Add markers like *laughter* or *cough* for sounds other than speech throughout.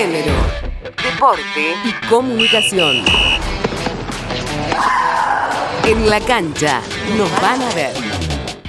género, deporte y comunicación. En la cancha nos van a ver.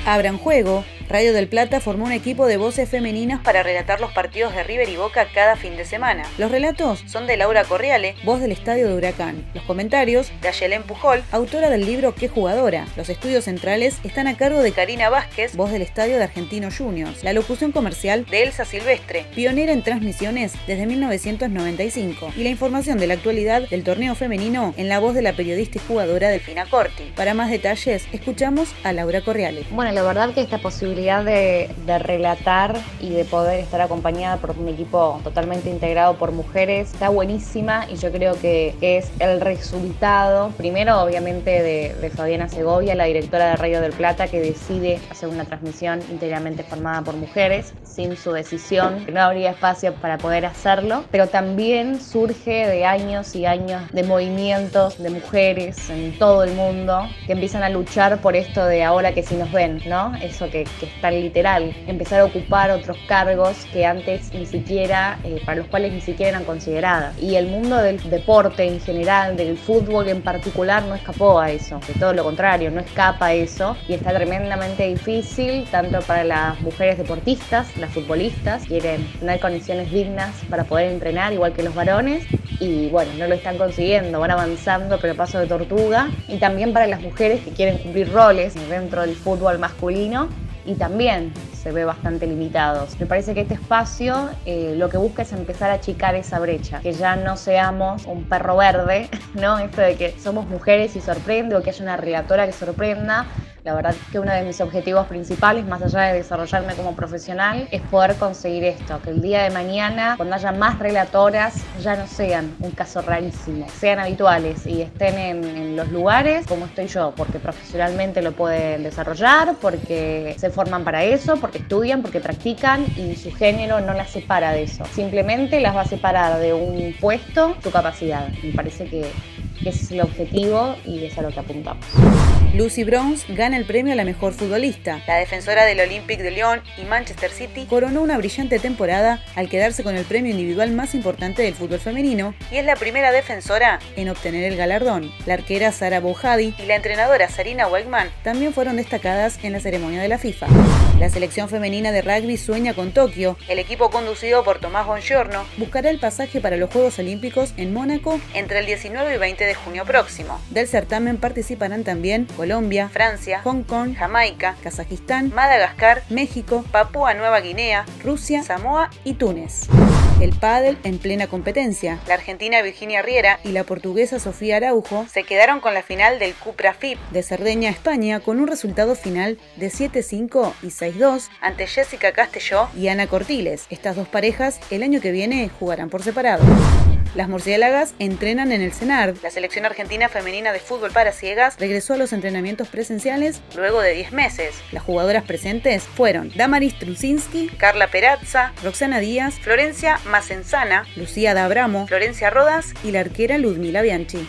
Abran juego Radio del Plata formó un equipo de voces femeninas para relatar los partidos de River y Boca cada fin de semana. Los relatos son de Laura Corriale, voz del Estadio de Huracán. Los comentarios de Ayelén Pujol, autora del libro Qué jugadora. Los estudios centrales están a cargo de Karina Vázquez, voz del Estadio de Argentino Juniors. La locución comercial de Elsa Silvestre, pionera en transmisiones desde 1995. Y la información de la actualidad del torneo femenino en la voz de la periodista y jugadora Delfina Corti. Para más detalles, escuchamos a Laura Corriale. Bueno, la verdad que esta posibilidad de, relatar y de poder estar acompañada por un equipo totalmente integrado por mujeres está buenísima y yo creo que, es el resultado, primero obviamente de, Fabiana Segovia, la directora de Radio del Plata, que decide hacer una transmisión íntegramente formada por mujeres, sin su decisión, no habría espacio para poder hacerlo, pero también surge de años y años de movimientos de mujeres en todo el mundo que empiezan a luchar por esto de ahora que si nos ven, ¿no? Eso que, que tan literal, empezar a ocupar otros cargos que antes ni siquiera, eh, para los cuales ni siquiera eran consideradas. Y el mundo del deporte en general, del fútbol en particular, no escapó a eso, de todo lo contrario, no escapa a eso. Y está tremendamente difícil tanto para las mujeres deportistas, las futbolistas, quieren tener condiciones dignas para poder entrenar igual que los varones. Y bueno, no lo están consiguiendo, van avanzando pero paso de tortuga. Y también para las mujeres que quieren cumplir roles dentro del fútbol masculino y también se ve bastante limitados. Me parece que este espacio eh, lo que busca es empezar a achicar esa brecha, que ya no seamos un perro verde, *laughs* ¿no? Esto de que somos mujeres y sorprende o que haya una relatora que sorprenda, la verdad que uno de mis objetivos principales, más allá de desarrollarme como profesional, es poder conseguir esto, que el día de mañana, cuando haya más relatoras, ya no sean un caso rarísimo, sean habituales y estén en, los lugares como estoy yo, porque profesionalmente lo pueden desarrollar, porque se forman para eso, porque estudian, porque practican y su género no las separa de eso. Simplemente las va a separar de un puesto su capacidad. Me parece que ese es el objetivo y es a lo que apuntamos. Lucy Bronze gana el premio a la mejor futbolista. La defensora del Olympique de Lyon y Manchester City coronó una brillante temporada al quedarse con el premio individual más importante del fútbol femenino y es la primera defensora en obtener el galardón. La arquera Sara Bouhadi y la entrenadora Sarina Wegman también fueron destacadas en la ceremonia de la FIFA. La selección femenina de rugby sueña con Tokio. El equipo conducido por Tomás Bongiorno buscará el pasaje para los Juegos Olímpicos en Mónaco entre el 19 y 20 de junio próximo. Del certamen participarán también Colombia, Francia, Hong Kong, Jamaica, Kazajistán, Madagascar, México, Papúa Nueva Guinea, Rusia, Samoa y Túnez. El pádel en plena competencia. La argentina Virginia Riera y la portuguesa Sofía Araujo se quedaron con la final del Cupra FIP de Cerdeña, España, con un resultado final de 7-5 y 6-2 ante Jessica Castelló y Ana Cortiles. Estas dos parejas el año que viene jugarán por separado. Las murciélagas entrenan en el CENAR. La selección argentina femenina de fútbol para ciegas regresó a los entrenamientos presenciales luego de 10 meses. Las jugadoras presentes fueron Damaris Trusinski, Carla Perazza, Roxana Díaz, Florencia Macenzana, Lucía D'Abramo, Florencia Rodas y la arquera Ludmila Bianchi.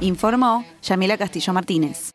Informó Yamila Castillo Martínez.